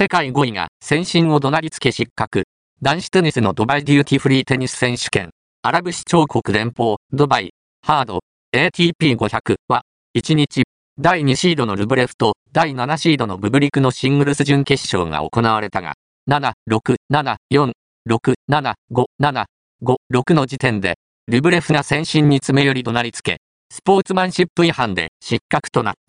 世界5位が先進を怒鳴りつけ失格。男子テニスのドバイデューティフリーテニス選手権。アラブ首長国連邦、ドバイ、ハード、ATP500 は、1日、第2シードのルブレフと第7シードのブブリクのシングルス準決勝が行われたが、7、6、7、4、6、7、5、7、5、6の時点で、ルブレフが先進に詰め寄り怒鳴りつけ、スポーツマンシップ違反で失格となった。